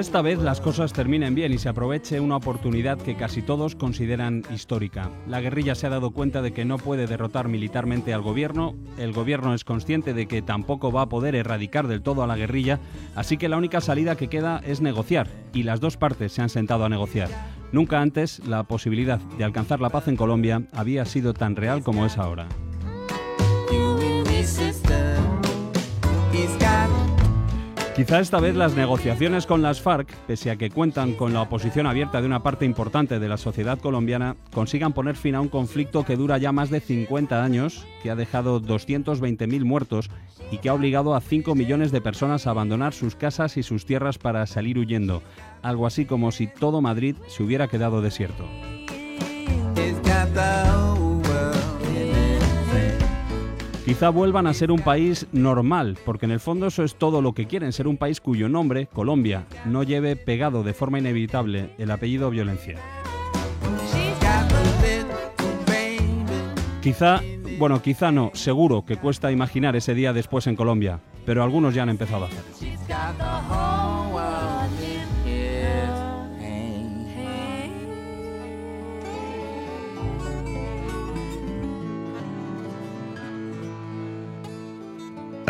esta vez las cosas terminen bien y se aproveche una oportunidad que casi todos consideran histórica. La guerrilla se ha dado cuenta de que no puede derrotar militarmente al gobierno, el gobierno es consciente de que tampoco va a poder erradicar del todo a la guerrilla, así que la única salida que queda es negociar, y las dos partes se han sentado a negociar. Nunca antes la posibilidad de alcanzar la paz en Colombia había sido tan real como es ahora. Quizá esta vez las negociaciones con las FARC, pese a que cuentan con la oposición abierta de una parte importante de la sociedad colombiana, consigan poner fin a un conflicto que dura ya más de 50 años, que ha dejado 220.000 muertos y que ha obligado a 5 millones de personas a abandonar sus casas y sus tierras para salir huyendo. Algo así como si todo Madrid se hubiera quedado desierto. Quizá vuelvan a ser un país normal, porque en el fondo eso es todo lo que quieren, ser un país cuyo nombre, Colombia, no lleve pegado de forma inevitable el apellido violencia. Quizá, bueno, quizá no, seguro que cuesta imaginar ese día después en Colombia, pero algunos ya han empezado a hacerlo.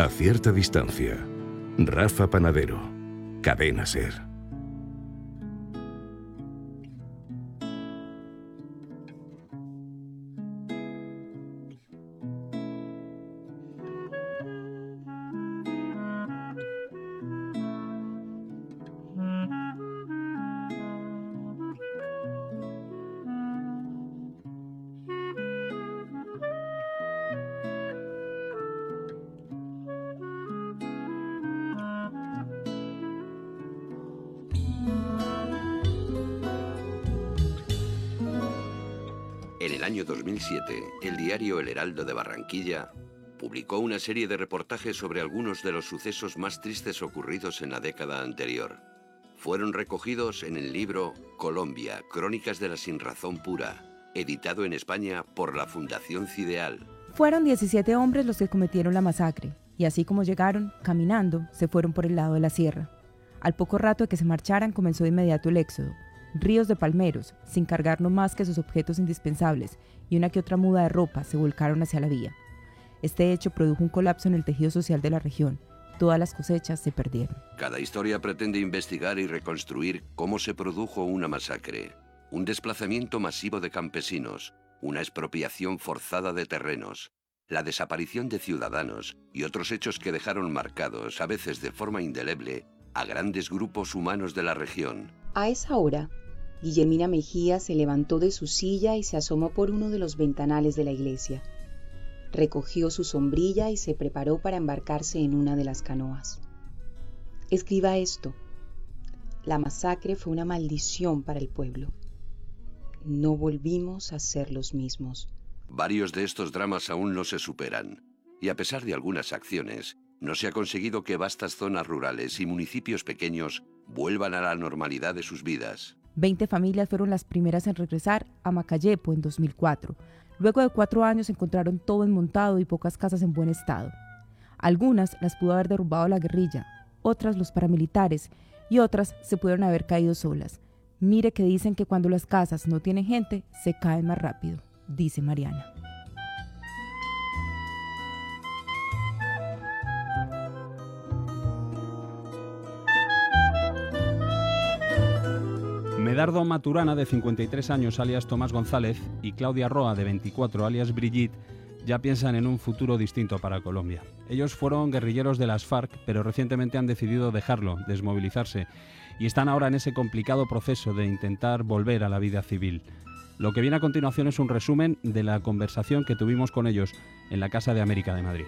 A cierta distancia. Rafa Panadero. Cadena Ser. Publicó una serie de reportajes sobre algunos de los sucesos más tristes ocurridos en la década anterior. Fueron recogidos en el libro Colombia, Crónicas de la Sinrazón Pura, editado en España por la Fundación Cideal. Fueron 17 hombres los que cometieron la masacre, y así como llegaron, caminando, se fueron por el lado de la sierra. Al poco rato de que se marcharan comenzó de inmediato el éxodo. Ríos de palmeros, sin cargar no más que sus objetos indispensables y una que otra muda de ropa, se volcaron hacia la vía. Este hecho produjo un colapso en el tejido social de la región. Todas las cosechas se perdieron. Cada historia pretende investigar y reconstruir cómo se produjo una masacre, un desplazamiento masivo de campesinos, una expropiación forzada de terrenos, la desaparición de ciudadanos y otros hechos que dejaron marcados, a veces de forma indeleble, a grandes grupos humanos de la región. A esa hora, Guillermina Mejía se levantó de su silla y se asomó por uno de los ventanales de la iglesia. Recogió su sombrilla y se preparó para embarcarse en una de las canoas. Escriba esto. La masacre fue una maldición para el pueblo. No volvimos a ser los mismos. Varios de estos dramas aún no se superan, y a pesar de algunas acciones, no se ha conseguido que vastas zonas rurales y municipios pequeños vuelvan a la normalidad de sus vidas. 20 familias fueron las primeras en regresar a Macayepo en 2004. Luego de cuatro años encontraron todo desmontado y pocas casas en buen estado. Algunas las pudo haber derrumbado la guerrilla, otras los paramilitares y otras se pudieron haber caído solas. Mire que dicen que cuando las casas no tienen gente, se caen más rápido, dice Mariana. Medardo Maturana, de 53 años, alias Tomás González, y Claudia Roa, de 24, alias Brigitte, ya piensan en un futuro distinto para Colombia. Ellos fueron guerrilleros de las FARC, pero recientemente han decidido dejarlo, desmovilizarse, y están ahora en ese complicado proceso de intentar volver a la vida civil. Lo que viene a continuación es un resumen de la conversación que tuvimos con ellos en la Casa de América de Madrid.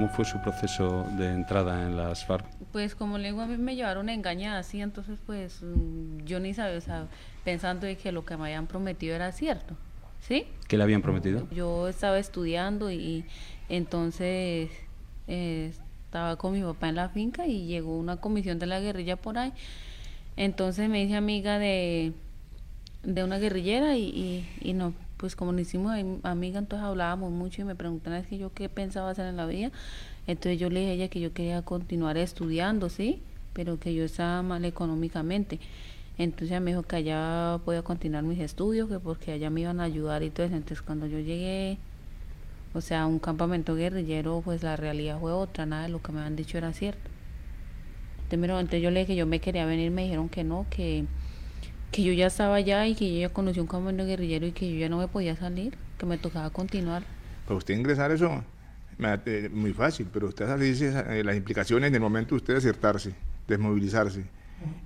¿Cómo fue su proceso de entrada en las FARC? Pues como le digo, a mí me llevaron engañada, así, entonces pues mm, yo ni sabía, o sea, pensando de que lo que me habían prometido era cierto, ¿sí? ¿Qué le habían prometido? Yo estaba estudiando y entonces eh, estaba con mi papá en la finca y llegó una comisión de la guerrilla por ahí. Entonces me hice amiga de, de una guerrillera y, y, no, pues como nos hicimos amiga, entonces hablábamos mucho y me preguntaban es que yo qué pensaba hacer en la vida. Entonces yo le dije a ella que yo quería continuar estudiando, ¿sí? Pero que yo estaba mal económicamente. Entonces ella me dijo que allá podía continuar mis estudios, que porque allá me iban a ayudar y todo eso. Entonces cuando yo llegué o sea, un campamento guerrillero, pues la realidad fue otra, nada de lo que me han dicho era cierto. Entonces, yo le dije que yo me quería venir, me dijeron que no, que, que yo ya estaba allá y que yo ya conocí un campamento guerrillero y que yo ya no me podía salir, que me tocaba continuar. Para usted ingresar eso, eh, muy fácil, pero usted dice eh, las implicaciones en el momento de usted acertarse, desmovilizarse,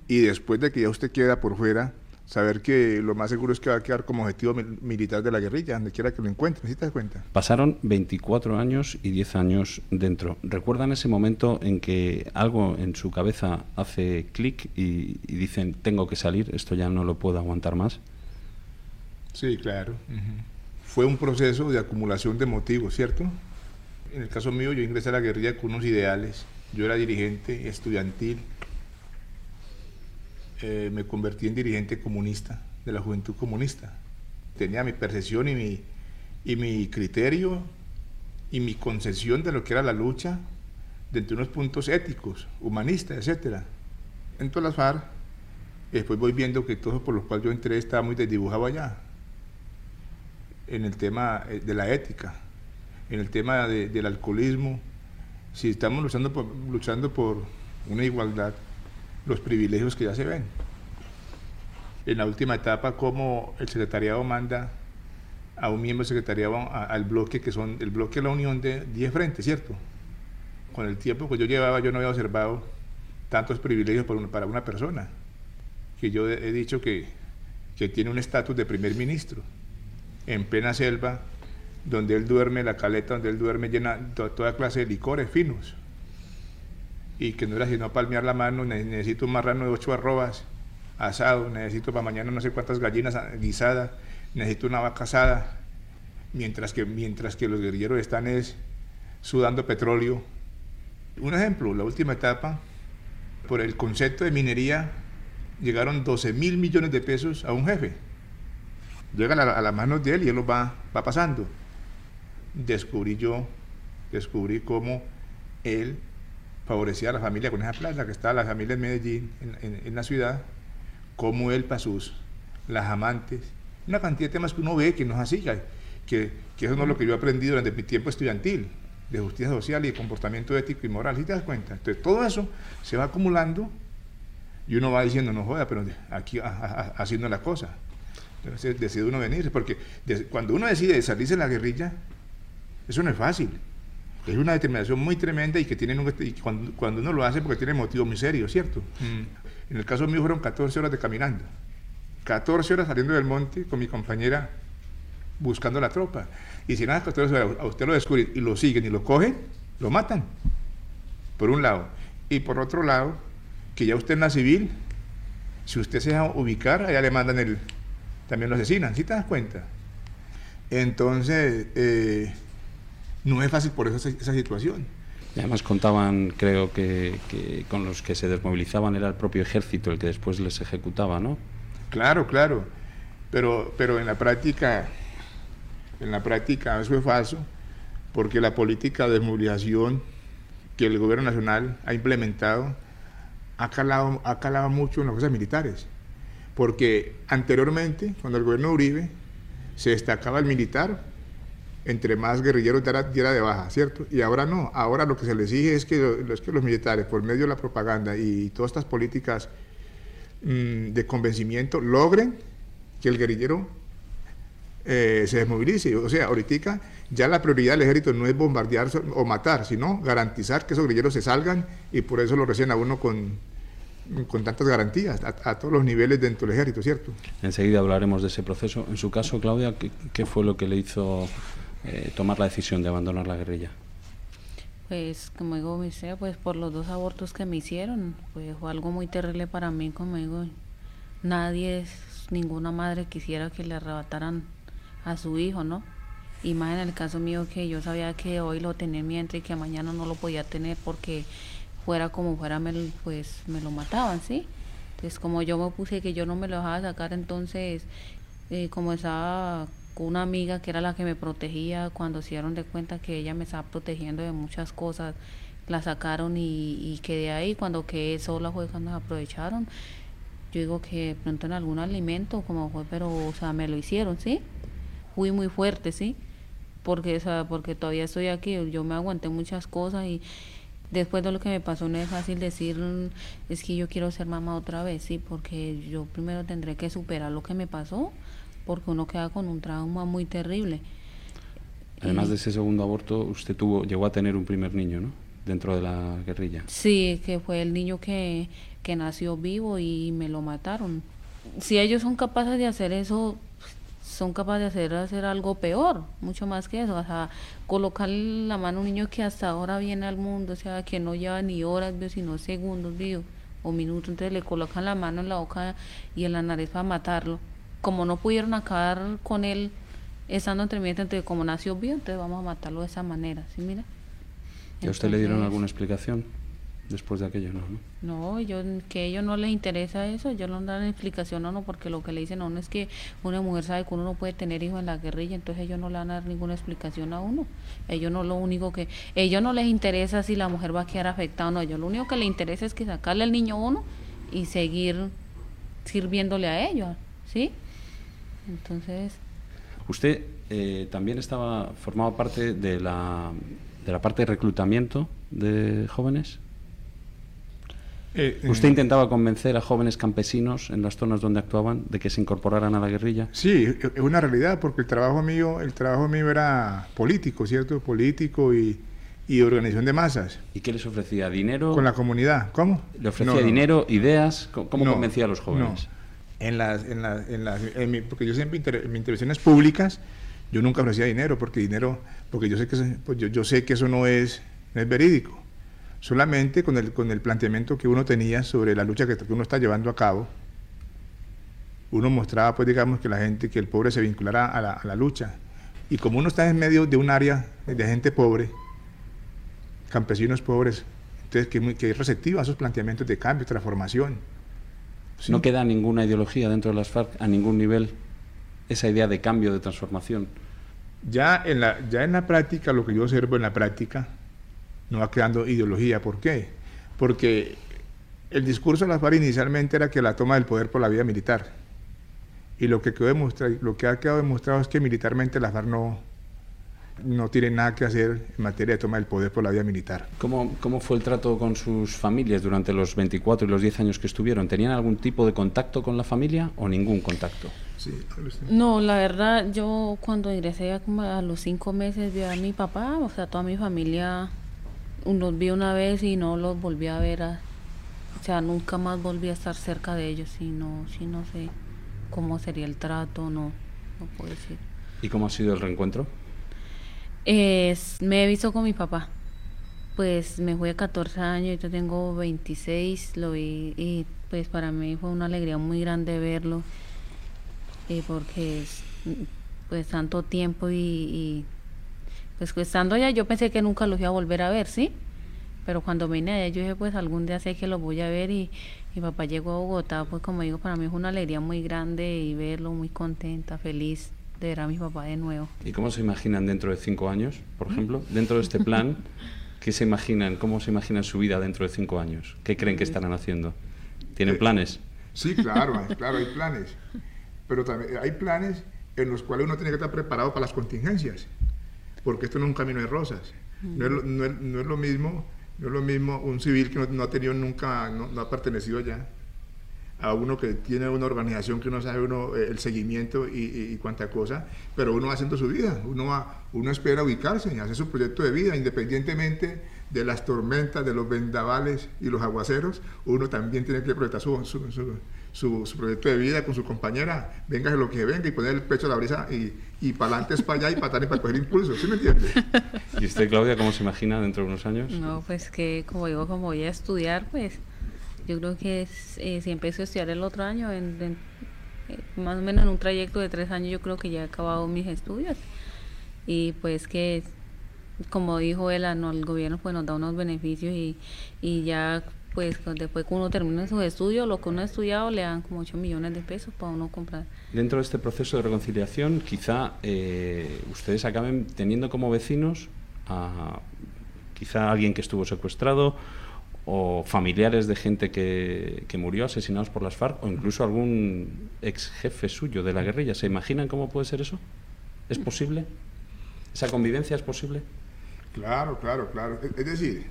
y después de que ya usted queda por fuera, saber que lo más seguro es que va a quedar como objetivo militar de la guerrilla, donde quiera que lo encuentre, ¿sí te das cuenta? Pasaron 24 años y 10 años dentro. ¿Recuerdan ese momento en que algo en su cabeza hace clic y, dicen, tengo que salir, esto ya no lo puedo aguantar más? Sí, claro. Fue un proceso de acumulación de motivos, ¿cierto? En el caso mío, yo ingresé a la guerrilla con unos ideales. Yo era dirigente estudiantil, eh, me convertí en dirigente comunista de la Juventud Comunista. Tenía mi percepción y mi, y mi criterio y mi concesión de lo que era la lucha desde unos puntos éticos, humanistas, etc. En todas las FARC, después voy viendo que todo por lo cual yo entré estaba muy desdibujado allá, en el tema eh, de la ética, en el tema del alcoholismo. Si estamos luchando luchando por una igualdad, los privilegios que ya se ven. En la última etapa, como el secretariado manda a un miembro del secretariado al bloque, que son el bloque de la unión de 10 frentes, ¿cierto? Con el tiempo que yo llevaba, yo no había observado tantos privilegios para una, para una persona, que yo he dicho que, que tiene un estatus de primer ministro, en plena selva, donde él duerme, la caleta donde él duerme llena toda clase de licores finos y que no era sino palmear la mano, necesito un marrano de ocho arrobas asado, necesito para mañana no sé cuántas gallinas guisadas, necesito una vaca asada, mientras que, mientras que los guerrilleros están es sudando petróleo. Un ejemplo, la última etapa, por el concepto de minería, llegaron 12 mil millones de pesos a un jefe. Llegan a, las manos de él y él los va, va pasando. Descubrí yo, descubrí cómo él favorecía a la familia con esa plata, que estaba la familia en Medellín, en, la ciudad, como él para sus, las amantes, una cantidad de temas que uno ve que no es así, que, que eso no es lo que yo he aprendido durante mi tiempo estudiantil, de justicia social y de comportamiento ético y moral, ¿sí te das cuenta? Entonces todo eso se va acumulando y uno va diciendo, no joda, pero aquí haciendo la cosa. Entonces decide uno venir, porque cuando uno decide salirse de la guerrilla, eso no es fácil. Es una determinación muy tremenda y que tienen un, cuando, uno lo hace porque tiene motivos muy serios, ¿cierto? Mm. En el caso mío fueron 14 horas de caminando. 14 horas saliendo del monte con mi compañera buscando la tropa. Y si nada, 14 horas a usted lo descubren y lo siguen y lo cogen, lo matan. Por un lado. Y por otro lado, que ya usted en la civil, si usted se deja ubicar, allá le mandan el. También lo asesinan, ¿sí te das cuenta? Entonces, eh, no es fácil por eso esa, situación. Y además contaban, creo que, con los que se desmovilizaban era el propio ejército el que después les ejecutaba, ¿no? Claro, claro. Pero, pero en la práctica, en la práctica eso es falso, porque la política de desmovilización que el gobierno nacional ha implementado ha calado, ha calado mucho en las cosas militares. Porque anteriormente, cuando el gobierno Uribe se destacaba el militar entre más guerrilleros diera, de baja, ¿cierto? Y ahora no, ahora lo que se les exige es que, los militares, por medio de la propaganda y todas estas políticas mm, de convencimiento, logren que el guerrillero eh, se desmovilice. O sea, ahorita ya la prioridad del ejército no es bombardear o matar, sino garantizar que esos guerrilleros se salgan y por eso lo reciben a uno con, con tantas garantías a, todos los niveles dentro del ejército, ¿cierto? Enseguida hablaremos de ese proceso. En su caso, Claudia, qué fue lo que le hizo eh, tomar la decisión de abandonar la guerrilla? Pues, como digo, pues por los dos abortos que me hicieron, pues fue algo muy terrible para mí, como digo, nadie, ninguna madre quisiera que le arrebataran a su hijo, ¿no? Y más en el caso mío que yo sabía que hoy lo tenía en mi y que mañana no lo podía tener porque fuera como fuera, me, pues me lo mataban, ¿sí? Entonces como yo me puse que yo no me lo dejaba sacar, entonces eh, como estaba una amiga que era la que me protegía, cuando se dieron de cuenta que ella me estaba protegiendo de muchas cosas, la sacaron y, quedé ahí. Cuando quedé sola fue cuando se aprovecharon. Yo digo que pronto en algún alimento, como fue, pero, o sea, me lo hicieron, ¿sí? Fui muy fuerte, ¿sí? Porque, o sea, porque todavía estoy aquí, yo me aguanté muchas cosas y después de lo que me pasó no es fácil decir, es que yo quiero ser mamá otra vez, sí, porque yo primero tendré que superar lo que me pasó porque uno queda con un trauma muy terrible. Además de ese segundo aborto, usted tuvo, llegó a tener un primer niño, ¿no? Dentro de la guerrilla. Sí, que fue el niño que, que nació vivo y me lo mataron. Si ellos son capaces de hacer eso, son capaces de hacer, hacer algo peor, mucho más que eso, o sea, colocar la mano a un niño que hasta ahora viene al mundo, o sea, que no lleva ni horas, sino segundos, digo, o minutos, entonces le colocan la mano en la boca y en la nariz para matarlo como no pudieron acabar con él estando entre mí, entonces como nació bien, entonces vamos a matarlo de esa manera, ¿sí mira? ¿Y a usted le dieron alguna explicación después de aquello, no? No, yo, que a ellos no les interesa eso, yo no dan explicación a uno, porque lo que le dicen a uno es que una mujer sabe que uno no puede tener hijos en la guerrilla, entonces ellos no le van a dar ninguna explicación a uno. Ellos no lo único que, ellos no les interesa si la mujer va a quedar afectada o no, ellos lo único que les interesa es que sacarle al niño a uno y seguir sirviéndole a ellos, ¿sí? Entonces... Usted eh, también estaba formaba parte de la, de la parte de reclutamiento de jóvenes. Eh, ¿Usted intentaba convencer a jóvenes campesinos en las zonas donde actuaban de que se incorporaran a la guerrilla? Sí, es una realidad porque el trabajo mío, el trabajo mío era político, ¿cierto? Político y, y organización de masas. ¿Y qué les ofrecía? ¿Dinero? Con la comunidad. ¿Cómo? ¿Le ofrecía dinero, ideas? ¿Cómo, convencía a los jóvenes? En las, en las, en las porque yo siempre en mis intervenciones públicas yo nunca ofrecía dinero porque dinero porque yo sé que pues yo, sé que eso no es, no es verídico. Solamente con el, con el planteamiento que uno tenía sobre la lucha que, que uno está llevando a cabo uno mostraba pues digamos que la gente que el pobre se vinculara a la, a la lucha. Y como uno está en medio de un área de gente pobre campesinos pobres entonces que, que es receptivo a esos planteamientos de cambio transformación no queda ninguna ideología dentro de las FARC a ningún nivel, esa idea de cambio, de transformación. Ya en la, ya en la práctica, lo que yo observo en la práctica, no va quedando ideología. ¿Por qué? Porque el discurso de las FARC inicialmente era que la toma del poder por la vía militar. Y lo que, quedó lo que ha quedado demostrado es que militarmente las FARC no, no tienen nada que hacer en materia de toma del poder por la vía militar. ¿Cómo, ¿Cómo fue el trato con sus familias durante los 24 y los 10 años que estuvieron? ¿Tenían algún tipo de contacto con la familia o ningún contacto? no, la verdad, yo cuando ingresé a, los cinco meses vi a mi papá, o sea, toda mi familia los vi una vez y no los volví a ver. o sea, nunca más volví a estar cerca de ellos y no, sí, no sé cómo sería el trato, no, no puedo decir. ¿Y cómo ha sido el reencuentro? Es, me he visto con mi papá. Pues me fui a 14 años, yo tengo 26, lo vi y pues para mí fue una alegría muy grande verlo, eh, porque pues tanto tiempo y, pues, pues estando allá yo pensé que nunca lo iba a volver a ver, ¿sí? Pero cuando vine allá yo dije pues algún día sé que lo voy a ver y mi papá llegó a Bogotá, pues como digo, para mí fue una alegría muy grande y verlo muy contenta, feliz de ver a mi papá de nuevo. ¿Y cómo se imaginan dentro de cinco años, por ejemplo? Dentro de este plan, ¿qué se imaginan? ¿Cómo se imaginan su vida dentro de cinco años? ¿Qué creen que estarán haciendo? ¿Tienen eh, planes? Sí, claro, claro, hay planes. Pero también hay planes en los cuales uno tiene que estar preparado para las contingencias, porque esto no es un camino de rosas. No es, no es, lo mismo no es lo mismo un civil que no, ha tenido nunca, no, no, ha pertenecido allá, a uno que tiene una organización que no sabe uno eh, el seguimiento y, y, cuánta cosa, pero uno va haciendo su vida, uno, va, uno espera ubicarse y hacer su proyecto de vida independientemente de las tormentas, de los vendavales y los aguaceros, uno también tiene que proyectar su, su, proyecto de vida con su compañera, venga lo que venga y poner el pecho a la brisa y, y para adelante es para allá y para atrás para coger impulso, ¿sí me entiende? ¿Y usted, Claudia, cómo se imagina dentro de unos años? No, pues que como digo, como voy a estudiar, pues yo creo que eh, si empiezo a estudiar el otro año, en, eh, más o menos en un trayecto de tres años, yo creo que ya he acabado mis estudios. Y pues que, como dijo él, el gobierno pues nos da unos beneficios y, y ya pues después que uno termina sus estudios, lo que uno ha estudiado le dan como 8 millones de pesos para uno comprar. Dentro de este proceso de reconciliación, quizá eh, ustedes acaben teniendo como vecinos a quizá alguien que estuvo secuestrado o familiares de gente que, que murió asesinados por las FARC o incluso algún ex jefe suyo de la guerrilla. ¿Se imaginan cómo puede ser eso? ¿Es posible? ¿Esa convivencia es posible? Claro, claro, claro. Es decir,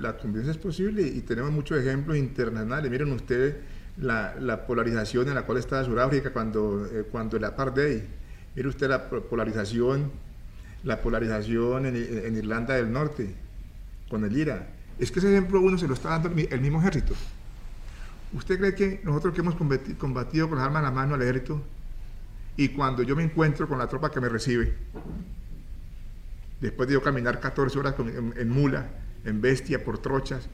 la convivencia es posible y tenemos muchos ejemplos internacionales. Miren ustedes la, polarización en la cual está Sudáfrica cuando, eh, cuando el apartheid. Mire usted la polarización, la polarización en, Irlanda del Norte con el IRA. Es que ese ejemplo uno se lo está dando el, mismo ejército. ¿Usted cree que nosotros que hemos combatido, con las armas en la mano al ejército y cuando yo me encuentro con la tropa que me recibe, después de yo caminar 14 horas en mula, en bestia, por trochas,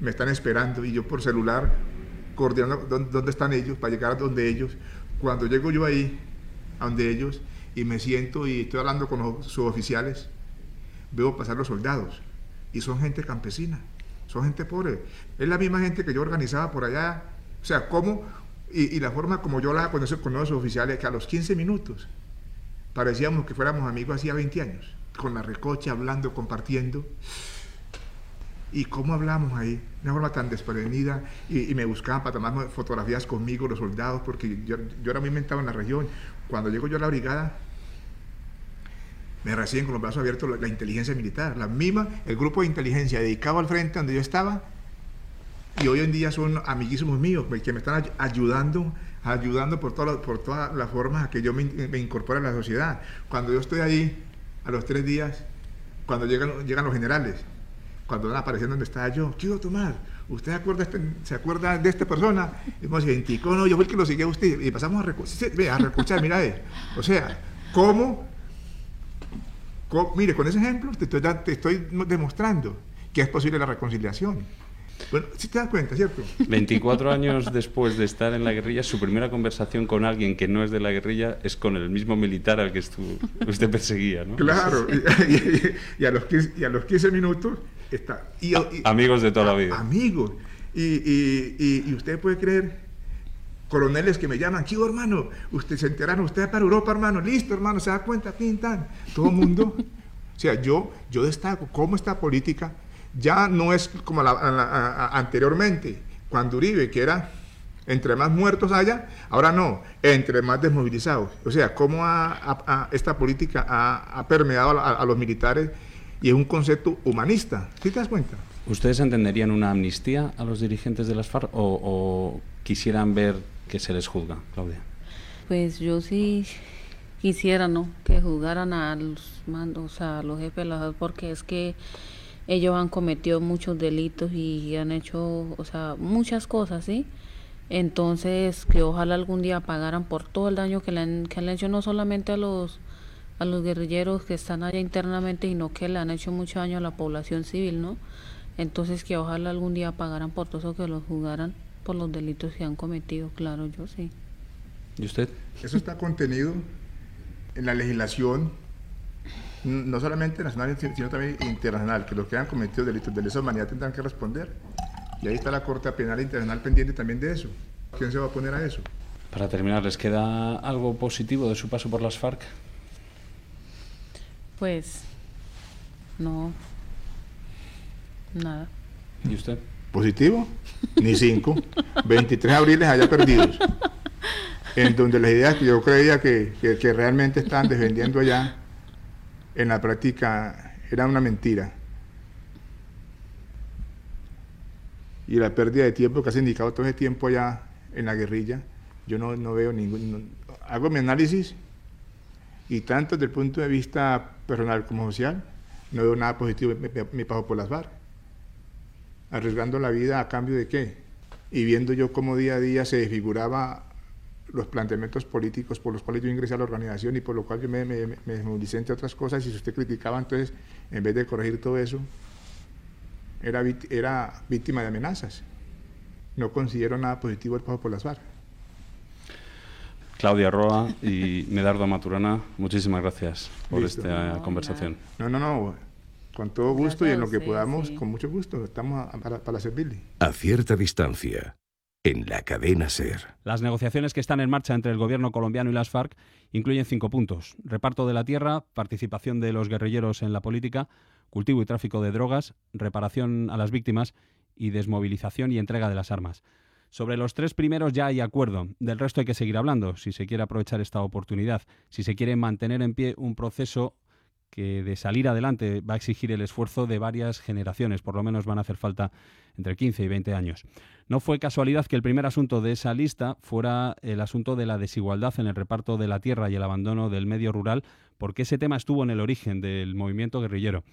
me están esperando y yo por celular coordinando dónde están ellos para llegar a donde ellos. Cuando llego yo ahí, a donde ellos, y me siento y estoy hablando con los suboficiales, veo pasar los soldados y son gente campesina, son gente pobre. Es la misma gente que yo organizaba por allá. O sea, cómo y, la forma como yo la conocí con los oficiales, que a los 15 minutos parecíamos que fuéramos amigos hacía 20 años, con la recocha, hablando, compartiendo y cómo hablamos ahí, de una forma tan desprevenida, y, me buscaban para tomar fotografías conmigo los soldados, porque yo, yo era muy inventado en la región. Cuando llego yo a la brigada, me reciben con los brazos abiertos la, inteligencia militar, la misma, el grupo de inteligencia dedicado al frente donde yo estaba, y hoy en día son amiguísimos míos, que me están ayudando, ayudando por, todas por todas las formas a que yo me, me incorpore a la sociedad. Cuando yo estoy ahí, a los tres días, cuando llegan, llegan los generales, cuando van apareciendo donde estaba yo, quiero tomar, ¿usted este, se acuerda de esta persona? Y me identificó, no, yo fui el que lo seguía a usted, y pasamos a, recuchar, a mira, eh. o sea, ¿cómo, Mire, con ese ejemplo te estoy, te estoy demostrando que es posible la reconciliación. Bueno, si te das cuenta, ¿cierto? 24 años después de estar en la guerrilla, su primera conversación con alguien que no es de la guerrilla es con el mismo militar al que usted perseguía, ¿no? Claro, y, a los 15, y a los 15 minutos está... Y, amigos de toda la vida. Amigos. Y, usted puede creer, coroneles que me llaman, ¿qué hermano? Usted se enteraron, usted para Europa, hermano, listo, hermano, se da cuenta, pintan. Todo el mundo. o sea, yo, yo destaco cómo esta política ya no es como la, anteriormente, cuando Uribe, que era entre más muertos haya, ahora no, entre más desmovilizados. O sea, cómo esta política ha, permeado a, los militares y es un concepto humanista. ¿Sí te das cuenta? ¿Ustedes entenderían una amnistía a los dirigentes de las FARC o, quisieran ver que se les juzga, Claudia? Pues yo sí quisiera, ¿no? Que juzgaran a los mandos, a los jefes de porque es que ellos han cometido muchos delitos y han hecho, o sea, muchas cosas, ¿sí? Entonces, que ojalá algún día pagaran por todo el daño que le han, que han hecho no solamente a los a los guerrilleros que están allá internamente, sino que le han hecho mucho daño a la población civil, ¿no? Entonces, que ojalá algún día pagaran por todo eso, que los juzgaran por los delitos que han cometido, claro, yo sí. ¿Y usted? Eso está contenido en la legislación no solamente nacional, sino también internacional, que los que han cometido delitos de lesa humanidad tendrán que responder. Y ahí está la Corte Penal Internacional pendiente también de eso. ¿Quién se va a poner a eso? Para terminar, ¿les queda algo positivo de su paso por las FARC? Pues no, nada. ¿Y usted? ¿Positivo? Ni cinco. 23 abriles allá perdidos. En donde las ideas que yo creía que, que, realmente estaban defendiendo allá en la práctica era una mentira. Y la pérdida de tiempo que has indicado todo ese tiempo allá en la guerrilla, yo no, no veo ningún... hago mi análisis y tanto desde el punto de vista personal como social, no veo nada positivo mi paso por las FARC. Arriesgando la vida a cambio de qué? Y viendo yo cómo día a día se desfiguraba los planteamientos políticos por los cuales yo ingresé a la organización y por lo cual yo me, me, me movilicé entre otras cosas y si usted criticaba entonces en vez de corregir todo eso era, era víctima de amenazas no considero nada positivo el paso por las FARC Claudia Roa y Medardo Maturana, muchísimas gracias por esta conversación. No, no, no, con todo gusto y en lo que podamos, con mucho gusto, estamos para, para servirle. A cierta distancia, en la cadena SER. Las negociaciones que están en marcha entre el gobierno colombiano y las FARC incluyen cinco puntos. Reparto de la tierra, participación de los guerrilleros en la política, cultivo y tráfico de drogas, reparación a las víctimas y desmovilización y entrega de las armas. Sobre los tres primeros ya hay acuerdo. Del resto hay que seguir hablando, si se quiere aprovechar esta oportunidad, si se quiere mantener en pie un proceso que de salir adelante va a exigir el esfuerzo de varias generaciones, por lo menos van a hacer falta entre 15 y 20 años. No fue casualidad que el primer asunto de esa lista fuera el asunto de la desigualdad en el reparto de la tierra y el abandono del medio rural, porque ese tema estuvo en el origen del movimiento guerrillero.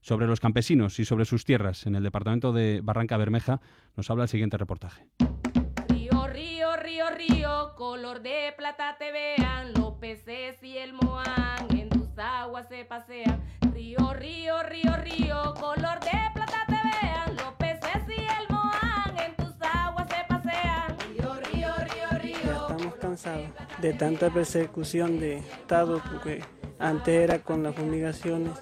Sobre los campesinos y sobre sus tierras en el departamento de Barranca Bermeja nos habla el siguiente reportaje río, río, color de plata te vean, los peces y el moán aguas se pasean. Río, río, río, río, color de plata te vean, los peces y el moán en tus aguas se pasean. Río, río, río, río. Ya estamos cansados de tanta persecución de Estado, porque antes era con las fumigaciones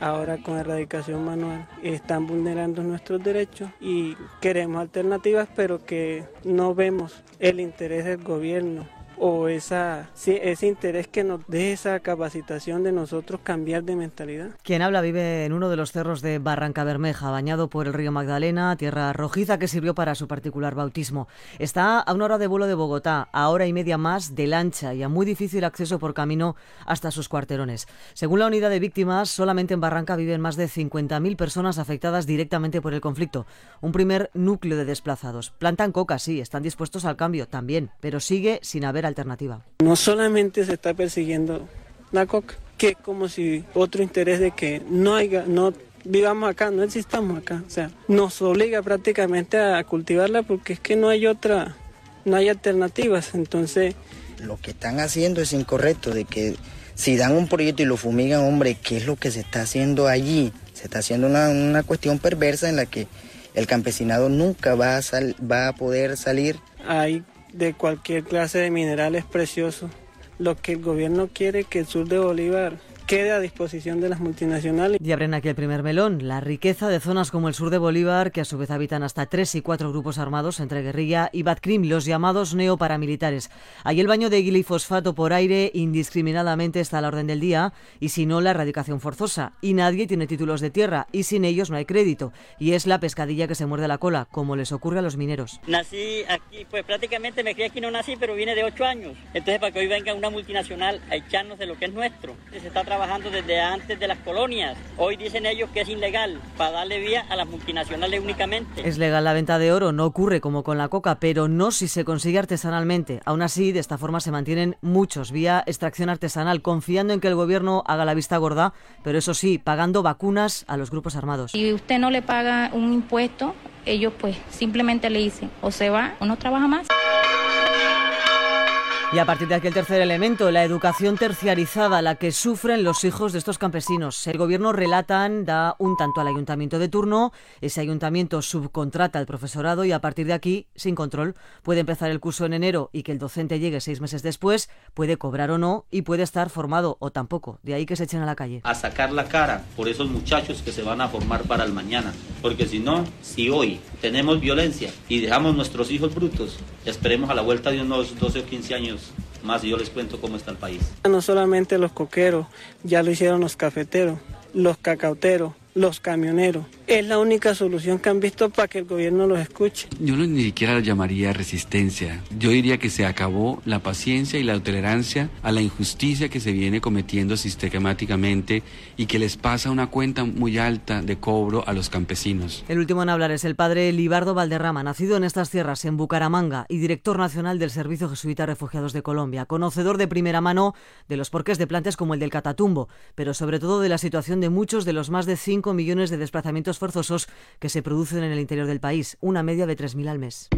ahora con erradicación manual están vulnerando nuestros derechos y queremos alternativas pero que no vemos el interés del gobierno o esa, ese interés que nos dé esa capacitación de nosotros cambiar de mentalidad. Quien habla vive en uno de los cerros de Barranca Bermeja, bañado por el río Magdalena, tierra rojiza que sirvió para su particular bautismo. Está a una hora de vuelo de Bogotá, a hora y media más de lancha y a muy difícil acceso por camino hasta sus cuarterones. Según la unidad de víctimas, solamente en Barranca viven más de 50.000 personas afectadas directamente por el conflicto. Un primer núcleo de desplazados. Plantan coca, sí, están dispuestos al cambio también, pero sigue sin haber alternativa. No solamente se está persiguiendo la coca, que es como si otro interés de que no haya, no vivamos acá, no existamos acá. O sea, nos obliga prácticamente a cultivarla porque es que no hay otra, no hay alternativas. Entonces. Lo que están haciendo es incorrecto, de que si dan un proyecto y lo fumigan, hombre, ¿qué es lo que se está haciendo allí? Se está haciendo una, una cuestión perversa en la que el campesinado nunca va a, va a poder salir. Hay de cualquier clase de minerales preciosos. Lo que el gobierno quiere que el sur de Bolívar quede a disposición de las multinacionales. Y abren aquí el primer melón, la riqueza de zonas como el sur de Bolívar, que a su vez habitan hasta tres y cuatro grupos armados entre guerrilla y Batcrim, los llamados neoparamilitares. Ahí el baño de glifosfato por aire indiscriminadamente está a la orden del día, y si no, la erradicación forzosa. Y nadie tiene títulos de tierra, y sin ellos no hay crédito. Y es la pescadilla que se muerde la cola, como les ocurre a los mineros. Nací aquí, pues prácticamente me crié aquí, no nací, pero vine de ocho años. Entonces, para que hoy venga una multinacional a echarnos de lo que es nuestro, se está trabajando desde antes de las colonias. Hoy dicen ellos que es ilegal para darle vía a las multinacionales únicamente. Es legal la venta de oro, no ocurre como con la coca, pero no si se consigue artesanalmente. Aún así, de esta forma se mantienen muchos vía extracción artesanal, confiando en que el gobierno haga la vista gorda, pero eso sí, pagando vacunas a los grupos armados. Si usted no le paga un impuesto, ellos pues simplemente le dicen o se va o no trabaja más. Y a partir de aquí el tercer elemento, la educación terciarizada, la que sufren los hijos de estos campesinos. El gobierno relatan, da un tanto al ayuntamiento de turno, ese ayuntamiento subcontrata al profesorado y a partir de aquí, sin control, puede empezar el curso en enero y que el docente llegue seis meses después, puede cobrar o no y puede estar formado o tampoco. De ahí que se echen a la calle. A sacar la cara por esos muchachos que se van a formar para el mañana. Porque si no, si hoy tenemos violencia y dejamos nuestros hijos brutos, esperemos a la vuelta de unos 12 o 15 años más y yo les cuento cómo está el país. No solamente los coqueros, ya lo hicieron los cafeteros, los cacauteros, los camioneros. Es la única solución que han visto para que el gobierno los escuche. Yo no ni siquiera lo llamaría resistencia. Yo diría que se acabó la paciencia y la tolerancia a la injusticia que se viene cometiendo sistemáticamente y que les pasa una cuenta muy alta de cobro a los campesinos. El último en hablar es el padre Libardo Valderrama, nacido en estas tierras, en Bucaramanga, y director nacional del Servicio Jesuita Refugiados de Colombia, conocedor de primera mano de los porqués de plantes como el del Catatumbo, pero sobre todo de la situación de muchos de los más de 5 millones de desplazamientos forzosos que se producen en el interior del país, una media de 3.000 al mes.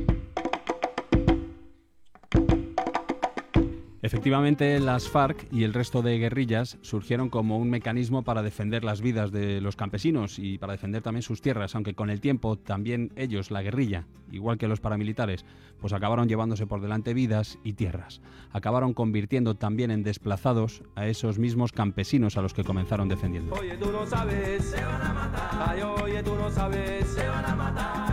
Efectivamente, las FARC y el resto de guerrillas surgieron como un mecanismo para defender las vidas de los campesinos y para defender también sus tierras, aunque con el tiempo también ellos, la guerrilla, igual que los paramilitares, pues acabaron llevándose por delante vidas y tierras. Acabaron convirtiendo también en desplazados a esos mismos campesinos a los que comenzaron defendiendo. Tú no sabes, se van a matar. Tú no sabes, se van a matar.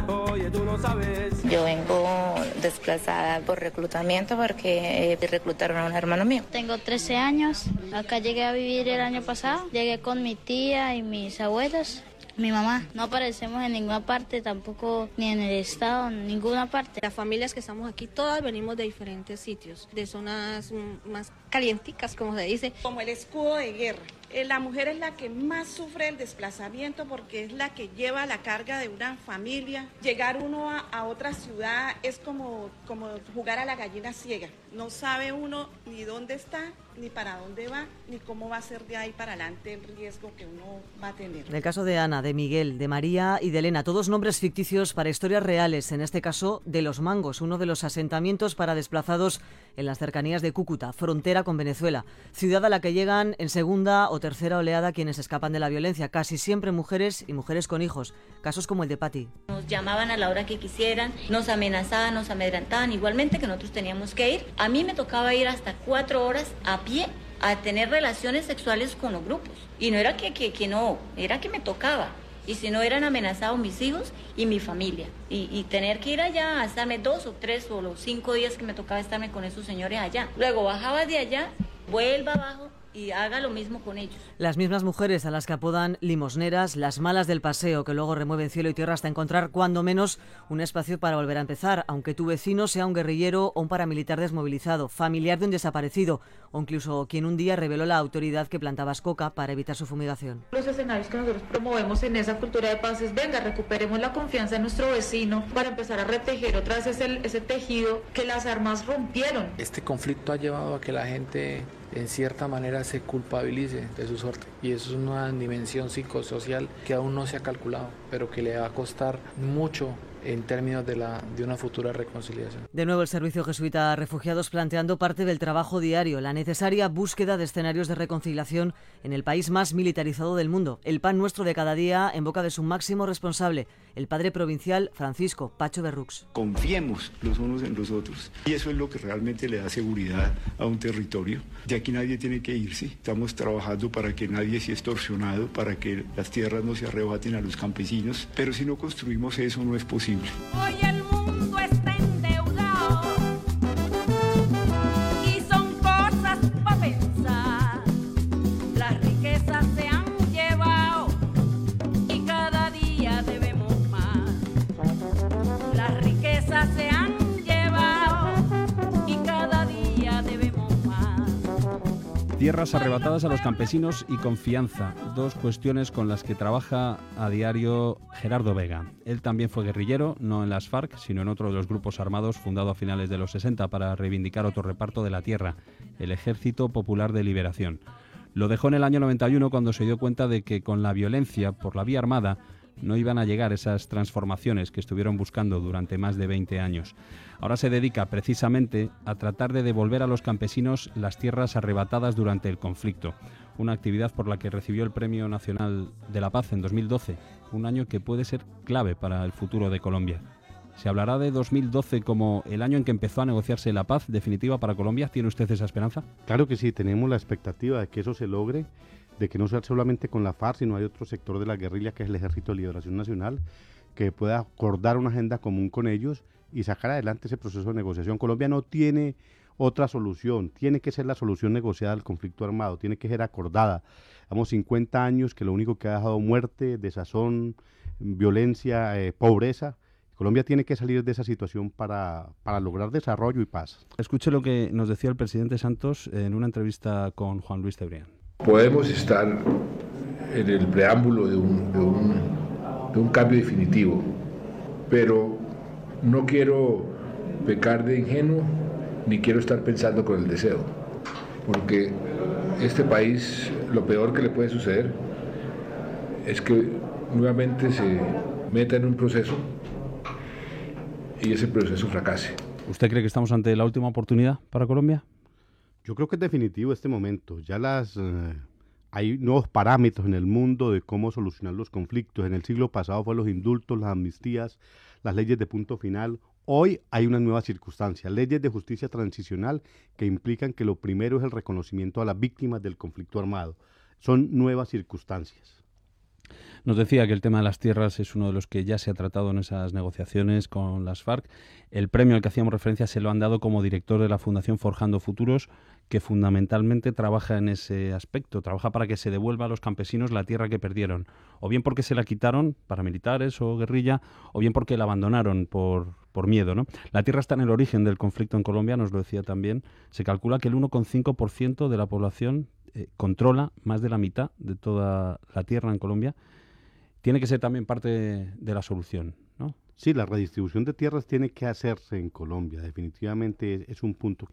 Yo vengo desplazada por reclutamiento porque eh, reclutaron a un hermano mío. Tengo 13 años. Acá llegué a vivir el año pasado. Llegué con mi tía y mis abuelos. Mi mamá, no aparecemos en ninguna parte, tampoco ni en el estado, en ninguna parte. Las familias que estamos aquí, todas venimos de diferentes sitios, de zonas mm, más calienticas, como se dice. Como el escudo de guerra. Eh, La mujer es la que más sufre el desplazamiento porque es la que lleva la carga de una familia. Llegar uno a, a otra ciudad es como, como jugar a la gallina ciega. No sabe uno ni dónde está, ni para dónde va, ni cómo va a ser de ahí para adelante el riesgo que uno va a tener. En el caso de Ana, de Miguel, de María y de Elena, todos nombres ficticios para historias reales, en este caso de Los Mangos, uno de los asentamientos para desplazados en las cercanías de Cúcuta, frontera con Venezuela, ciudad a la que llegan en segunda o tercera oleada quienes escapan de la violencia, casi siempre mujeres y mujeres con hijos, casos como el de Patti. Nos llamaban a la hora que quisieran, nos amenazaban, nos amedrentaban, igualmente que nosotros teníamos que ir. A mí me tocaba ir hasta cuatro horas a pie a tener relaciones sexuales con los grupos. Y no era que, que, que no, era que me tocaba. Y si no eran amenazados mis hijos y mi familia. Y, tener que ir allá a estarme dos o tres o los cinco días que me tocaba estarme con esos señores allá. Luego bajaba de allá, vuelva abajo y haga lo mismo con ellos. Las mismas mujeres a las que apodan limosneras, las malas del paseo, que luego remueven cielo y tierra hasta encontrar cuando menos un espacio para volver a empezar, aunque tu vecino sea un guerrillero o un paramilitar desmovilizado, familiar de un desaparecido, o incluso quien un día reveló la autoridad que plantaba coca para evitar su fumigación. Los escenarios que nosotros promovemos en esa cultura de paz es, venga, recuperemos la confianza en nuestro vecino para empezar a retejer otra vez ese, ese tejido que las armas rompieron. Este conflicto ha llevado a que la gente en cierta manera se culpabilice de su suerte y eso es una dimensión psicosocial que aún no se ha calculado, pero que le va a costar mucho en términos de, la, de una futura reconciliación. De nuevo el Servicio Jesuita a Refugiados planteando parte del trabajo diario, la necesaria búsqueda de escenarios de reconciliación en el país más militarizado del mundo, el pan nuestro de cada día en boca de su máximo responsable, el padre provincial Francisco Pacho Berrux. Confiemos los unos en los otros y eso es lo que realmente le da seguridad a un territorio. De aquí nadie tiene que irse, estamos trabajando para que nadie sea extorsionado, para que las tierras no se arrebaten a los campesinos, pero si no construimos eso no es posible. Hoy el mundo está Tierras arrebatadas a los campesinos y confianza, dos cuestiones con las que trabaja a diario Gerardo Vega. Él también fue guerrillero, no en las FARC, sino en otro de los grupos armados fundado a finales de los 60 para reivindicar otro reparto de la tierra, el Ejército Popular de Liberación. Lo dejó en el año 91 cuando se dio cuenta de que con la violencia por la vía armada no iban a llegar esas transformaciones que estuvieron buscando durante más de 20 años. Ahora se dedica precisamente a tratar de devolver a los campesinos las tierras arrebatadas durante el conflicto, una actividad por la que recibió el Premio Nacional de la Paz en 2012, un año que puede ser clave para el futuro de Colombia. ¿Se hablará de 2012 como el año en que empezó a negociarse la paz definitiva para Colombia? ¿Tiene usted esa esperanza? Claro que sí, tenemos la expectativa de que eso se logre, de que no sea solamente con la FARC, sino hay otro sector de la guerrilla que es el Ejército de Liberación Nacional, que pueda acordar una agenda común con ellos y sacar adelante ese proceso de negociación. Colombia no tiene otra solución, tiene que ser la solución negociada al conflicto armado, tiene que ser acordada. Hemos 50 años que lo único que ha dejado muerte, desazón, violencia, eh, pobreza. Colombia tiene que salir de esa situación para, para, lograr desarrollo y paz. Escuche lo que nos decía el presidente Santos en una entrevista con Juan Luis Cebrián. Podemos estar en el preámbulo de un, de un, cambio definitivo, pero no quiero pecar de ingenuo ni quiero estar pensando con el deseo, porque este país lo peor que le puede suceder es que nuevamente se meta en un proceso y ese proceso fracase. ¿Usted cree que estamos ante la última oportunidad para Colombia? Yo creo que es definitivo este momento. Ya las eh, hay nuevos parámetros en el mundo de cómo solucionar los conflictos. En el siglo pasado fue los indultos, las amnistías, las leyes de punto final. Hoy hay una nueva circunstancia, leyes de justicia transicional que implican que lo primero es el reconocimiento a las víctimas del conflicto armado. Son nuevas circunstancias. Nos decía que el tema de las tierras es uno de los que ya se ha tratado en esas negociaciones con las FARC. El premio al que hacíamos referencia se lo han dado como director de la Fundación Forjando Futuros, que fundamentalmente trabaja en ese aspecto, trabaja para que se devuelva a los campesinos la tierra que perdieron, o bien porque se la quitaron para militares o guerrilla, o bien porque la abandonaron por, por miedo. ¿no? La tierra está en el origen del conflicto en Colombia, nos lo decía también. Se calcula que el 1,5% de la población eh, controla más de la mitad de toda la tierra en Colombia tiene que ser también parte de la solución, ¿no? Sí, la redistribución de tierras tiene que hacerse en Colombia, definitivamente es, un punto.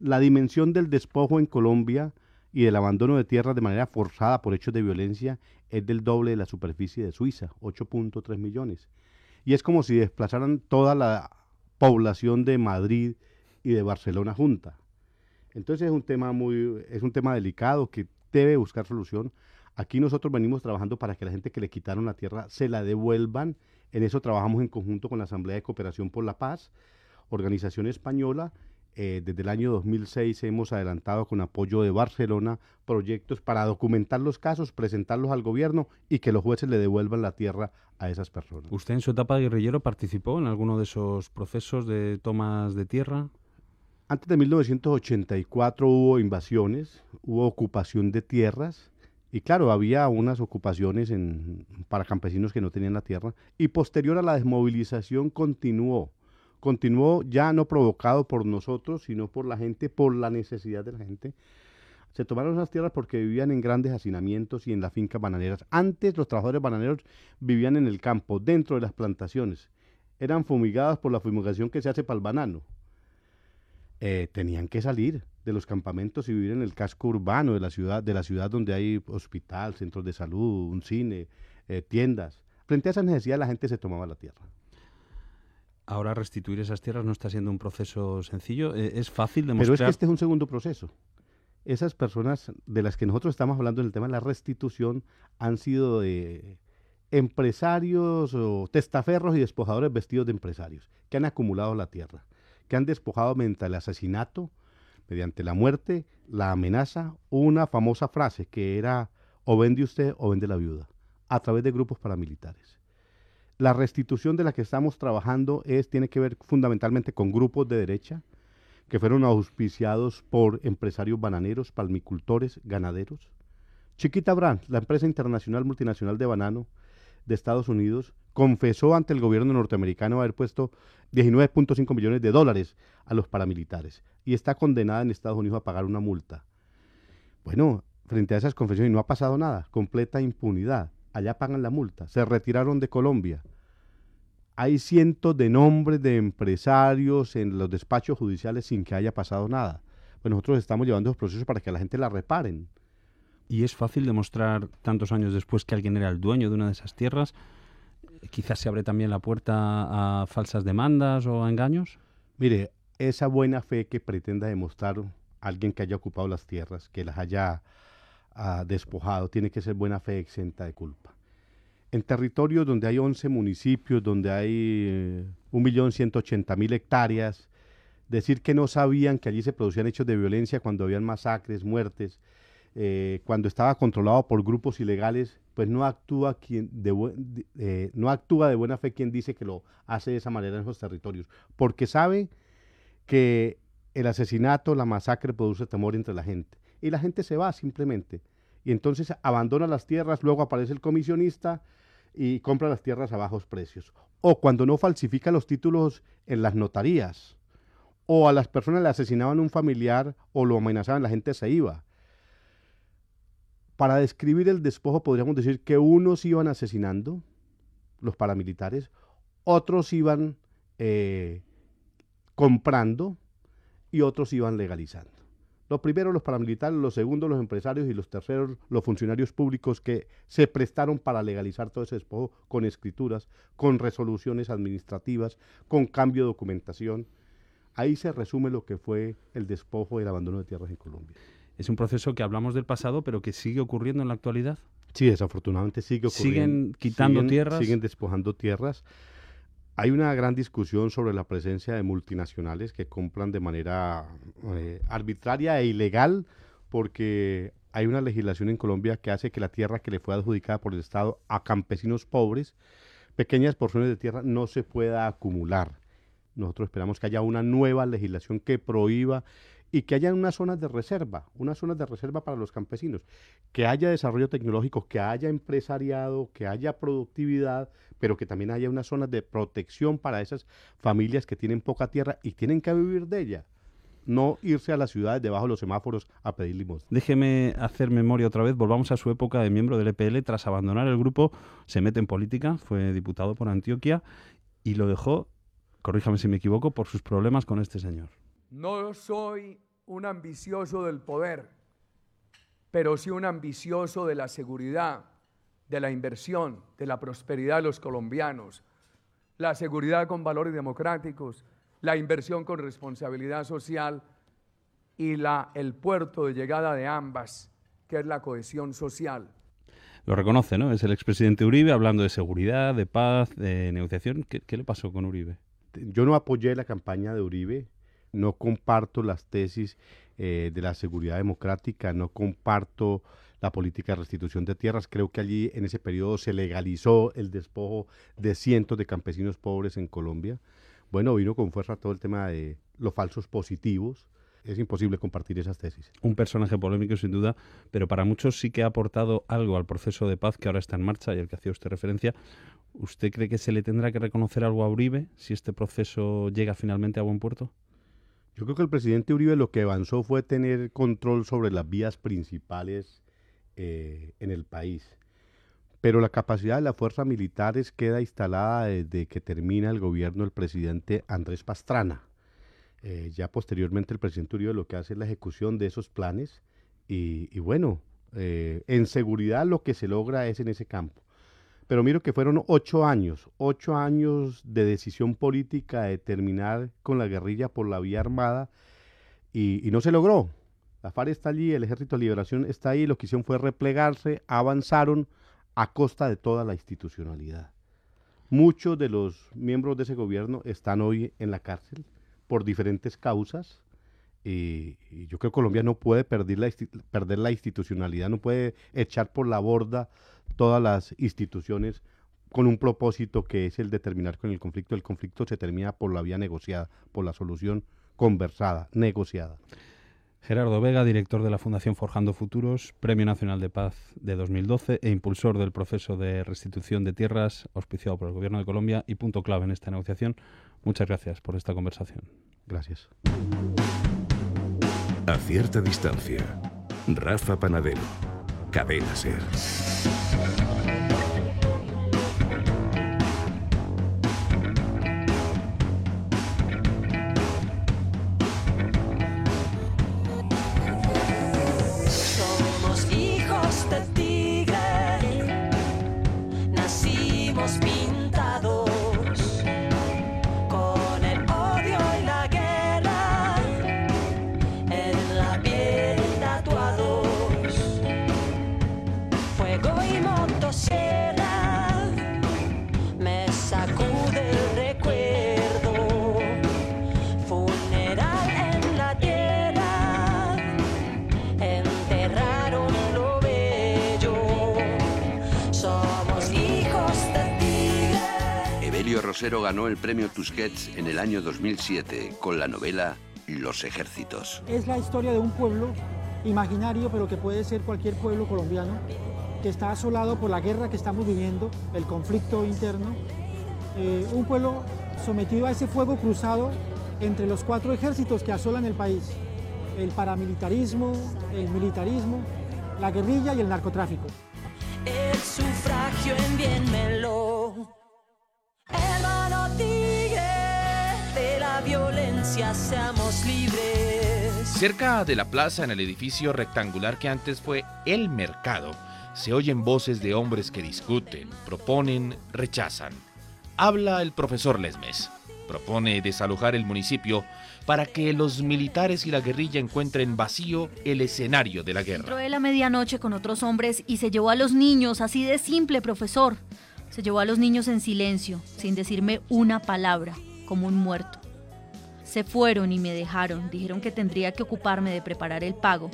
La dimensión del despojo en Colombia y del abandono de tierras de manera forzada por hechos de violencia es del doble de la superficie de Suiza, 8.3 millones. Y es como si desplazaran toda la población de Madrid y de Barcelona junta. Entonces es un tema muy, es un tema delicado que debe buscar solución. Aquí nosotros venimos trabajando para que la gente que le quitaron la tierra se la devuelvan. En eso trabajamos en conjunto con la Asamblea de Cooperación por la Paz, organización española. Eh, desde el año 2006 hemos adelantado con apoyo de Barcelona proyectos para documentar los casos, presentarlos al gobierno y que los jueces le devuelvan la tierra a esas personas. ¿Usted en su etapa de guerrillero participó en alguno de esos procesos de tomas de tierra? Antes de 1984 hubo invasiones, hubo ocupación de tierras y claro, había unas ocupaciones para campesinos que no tenían la tierra. Y posterior a la desmovilización continuó. Continuó ya no provocado por nosotros, sino por la gente, por la necesidad de la gente. Se tomaron esas tierras porque vivían en grandes hacinamientos y en las fincas bananeras. Antes los trabajadores bananeros vivían en el campo, dentro de las plantaciones. Eran fumigadas por la fumigación que se hace para el banano. Eh, tenían que salir de los campamentos y vivir en el casco urbano de la ciudad, de la ciudad donde hay hospital, centros de salud, un cine, eh, tiendas. Frente a esa necesidad la gente se tomaba la tierra. Ahora restituir esas tierras no está siendo un proceso sencillo, eh, es fácil demostrar. Pero es que este es un segundo proceso. Esas personas de las que nosotros estamos hablando en el tema de la restitución han sido empresarios o testaferros y despojadores vestidos de empresarios que han acumulado la tierra, que han despojado mediante el asesinato, mediante la muerte, la amenaza, una famosa frase que era o vende usted o vende la viuda, a través de grupos paramilitares. La restitución de la que estamos trabajando es, tiene que ver fundamentalmente con grupos de derecha que fueron auspiciados por empresarios bananeros, palmicultores, ganaderos. Chiquita Brand, la empresa internacional multinacional de banano de Estados Unidos, confesó ante el gobierno norteamericano haber puesto 19.5 millones de dólares a los paramilitares y está condenada en Estados Unidos a pagar una multa. Bueno, frente a esas confesiones no ha pasado nada, completa impunidad. Allá pagan la multa, se retiraron de Colombia. Hay cientos de nombres de empresarios en los despachos judiciales sin que haya pasado nada. Pues nosotros estamos llevando esos procesos para que la gente la reparen. ¿Y es fácil demostrar tantos años después que alguien era el dueño de una de esas tierras? quizás se abre también la puerta a falsas demandas o a engaños? Mire, esa buena fe que pretenda demostrar alguien que haya ocupado las tierras, que las haya ah, despojado, tiene que ser buena fe exenta de culpa. En territorios donde hay 11 municipios, donde hay eh, 1.180.000 hectáreas, decir que no sabían que allí se producían hechos de violencia cuando habían masacres, muertes, eh, cuando estaba controlado por grupos ilegales, pues no actúa, quien de, eh, no actúa de buena fe quien dice que lo hace de esa manera en esos territorios, porque sabe que el asesinato, la masacre produce temor entre la gente. Y la gente se va simplemente. Y entonces abandona las tierras, luego aparece el comisionista y compra las tierras a bajos precios. O cuando no falsifica los títulos en las notarías. O a las personas le asesinaban un familiar o lo amenazaban, la gente se iba. Para describir el despojo podríamos decir que unos iban asesinando, los paramilitares, otros iban eh, comprando y otros iban legalizando. Los primeros los paramilitares, los segundos los empresarios y los terceros los funcionarios públicos que se prestaron para legalizar todo ese despojo con escrituras, con resoluciones administrativas, con cambio de documentación. Ahí se resume lo que fue el despojo y el abandono de tierras en Colombia. Es un proceso que hablamos del pasado, pero que sigue ocurriendo en la actualidad. Sí, desafortunadamente sigue ocurriendo. Siguen quitando tierras. Siguen despojando tierras. Hay una gran discusión sobre la presencia de multinacionales que compran de manera eh, arbitraria e ilegal porque hay una legislación en Colombia que hace que la tierra que le fue adjudicada por el Estado a campesinos pobres, pequeñas porciones de tierra, no se pueda acumular. Nosotros esperamos que haya una nueva legislación que prohíba y que haya unas zonas de reserva, unas zonas de reserva para los campesinos, que haya desarrollo tecnológico, que haya empresariado, que haya productividad, pero que también haya unas zonas de protección para esas familias que tienen poca tierra y tienen que vivir de ella. No irse a las ciudades debajo de los semáforos a pedir limosna. Déjeme hacer memoria otra vez. Volvamos a su época de miembro del EPL. Tras abandonar el grupo, se mete en política. Fue diputado por Antioquia y lo dejó, corríjame si me equivoco, por sus problemas con este señor. No soy un ambicioso del poder, pero sí un ambicioso de la seguridad, de la inversión, de la prosperidad de los colombianos, la seguridad con valores democráticos, la inversión con responsabilidad social y la, el puerto de llegada de ambas, que es la cohesión social. Lo reconoce, ¿no? Es el expresidente Uribe hablando de seguridad, de paz, de negociación. ¿Qué, qué le pasó con Uribe? Yo no apoyé la campaña de Uribe, no comparto las tesis eh, de la seguridad democrática, no comparto la política de restitución de tierras. Creo que allí en ese periodo se legalizó el despojo de cientos de campesinos pobres en Colombia. Bueno, vino con fuerza todo el tema de los falsos positivos. Es imposible compartir esas tesis. Un personaje polémico sin duda, pero para muchos sí que ha aportado algo al proceso de paz que ahora está en marcha y al que hacía usted referencia. ¿Usted cree que se le tendrá que reconocer algo a Uribe si este proceso llega finalmente a buen puerto? Yo creo que el presidente Uribe lo que avanzó fue tener control sobre las vías principales eh, en el país. Pero la capacidad de las fuerzas militares queda instalada desde que termina el gobierno del presidente Andrés Pastrana. Eh, ya posteriormente el presidente Uribe lo que hace es la ejecución de esos planes y, bueno, eh, en seguridad lo que se logra es en ese campo. Pero miro que fueron ocho años, ocho años de decisión política de terminar con la guerrilla por la vía armada y, no se logró. La FARC está allí, el Ejército de Liberación está ahí, lo que hicieron fue replegarse, avanzaron a costa de toda la institucionalidad. Muchos de los miembros de ese gobierno están hoy en la cárcel por diferentes causas. Y, yo creo que Colombia no puede perder la, perder la institucionalidad, no puede echar por la borda todas las instituciones con un propósito que es el de terminar con el conflicto. El conflicto se termina por la vía negociada, por la solución conversada, negociada. Gerardo Vega, director de la Fundación Forjando Futuros, Premio Nacional de Paz de 2012 e impulsor del proceso de restitución de tierras auspiciado por el Gobierno de Colombia y punto clave en esta negociación. Muchas gracias por esta conversación. Gracias. A cierta distancia, Rafa Panadero, Cadena Ser. Ganó el premio Tusquets en el año 2007 con la novela los ejércitos. Es la historia de un pueblo imaginario, pero que puede ser cualquier pueblo colombiano, que está asolado por la guerra que estamos viviendo, el conflicto interno. Eh, un pueblo sometido a ese fuego cruzado entre los cuatro ejércitos que asolan el país. El paramilitarismo, el militarismo, la guerrilla y el narcotráfico. El sufragio de la violencia seamos libres. Cerca de la plaza, en el edificio rectangular que antes fue el mercado, se oyen voces de hombres que discuten, proponen, rechazan. Habla el profesor Lesmes. Propone desalojar el municipio para que los militares y la guerrilla encuentren vacío el escenario de la guerra. Entró de la medianoche con otros hombres y se llevó a los niños, así de simple, profesor. Se llevó a los niños en silencio, sin decirme una palabra, como un muerto. Se fueron y me dejaron, dijeron que tendría que ocuparme de preparar el pago,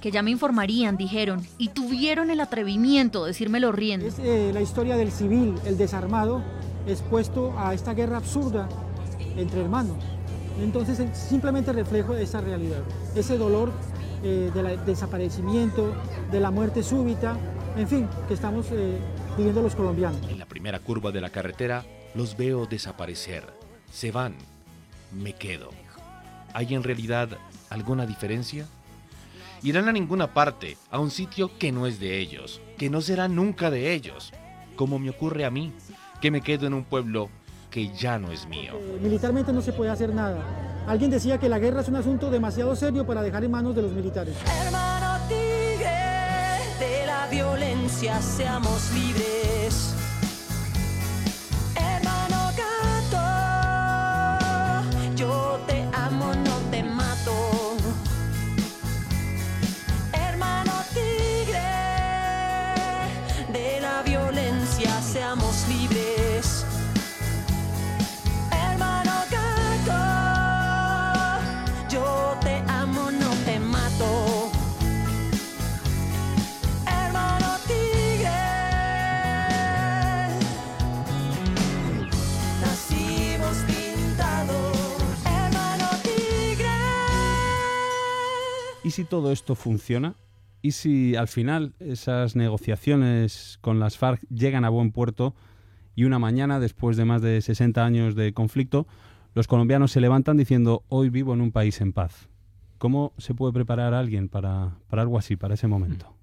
que ya me informarían, dijeron, y tuvieron el atrevimiento de decírmelo riendo. Es eh, la historia del civil, el desarmado, expuesto a esta guerra absurda entre hermanos. Entonces es simplemente reflejo esa realidad, ese dolor eh, del desaparecimiento, de la muerte súbita, en fin, que estamos eh, viviendo los colombianos. En la primera curva de la carretera los veo desaparecer. Se van. Me quedo. ¿Hay en realidad alguna diferencia? Irán a ninguna parte, a un sitio que no es de ellos, que no será nunca de ellos, como me ocurre a mí, que me quedo en un pueblo que ya no es mío. Eh, militarmente no se puede hacer nada. Alguien decía que la guerra es un asunto demasiado serio para dejar en manos de los militares. Violencia seamos libres. Si todo esto funciona? ¿Y si al final esas negociaciones con las FARC llegan a buen puerto y una mañana, después de más de 60 años de conflicto, los colombianos se levantan diciendo hoy vivo en un país en paz? ¿Cómo se puede preparar a alguien para, para algo así, para ese momento?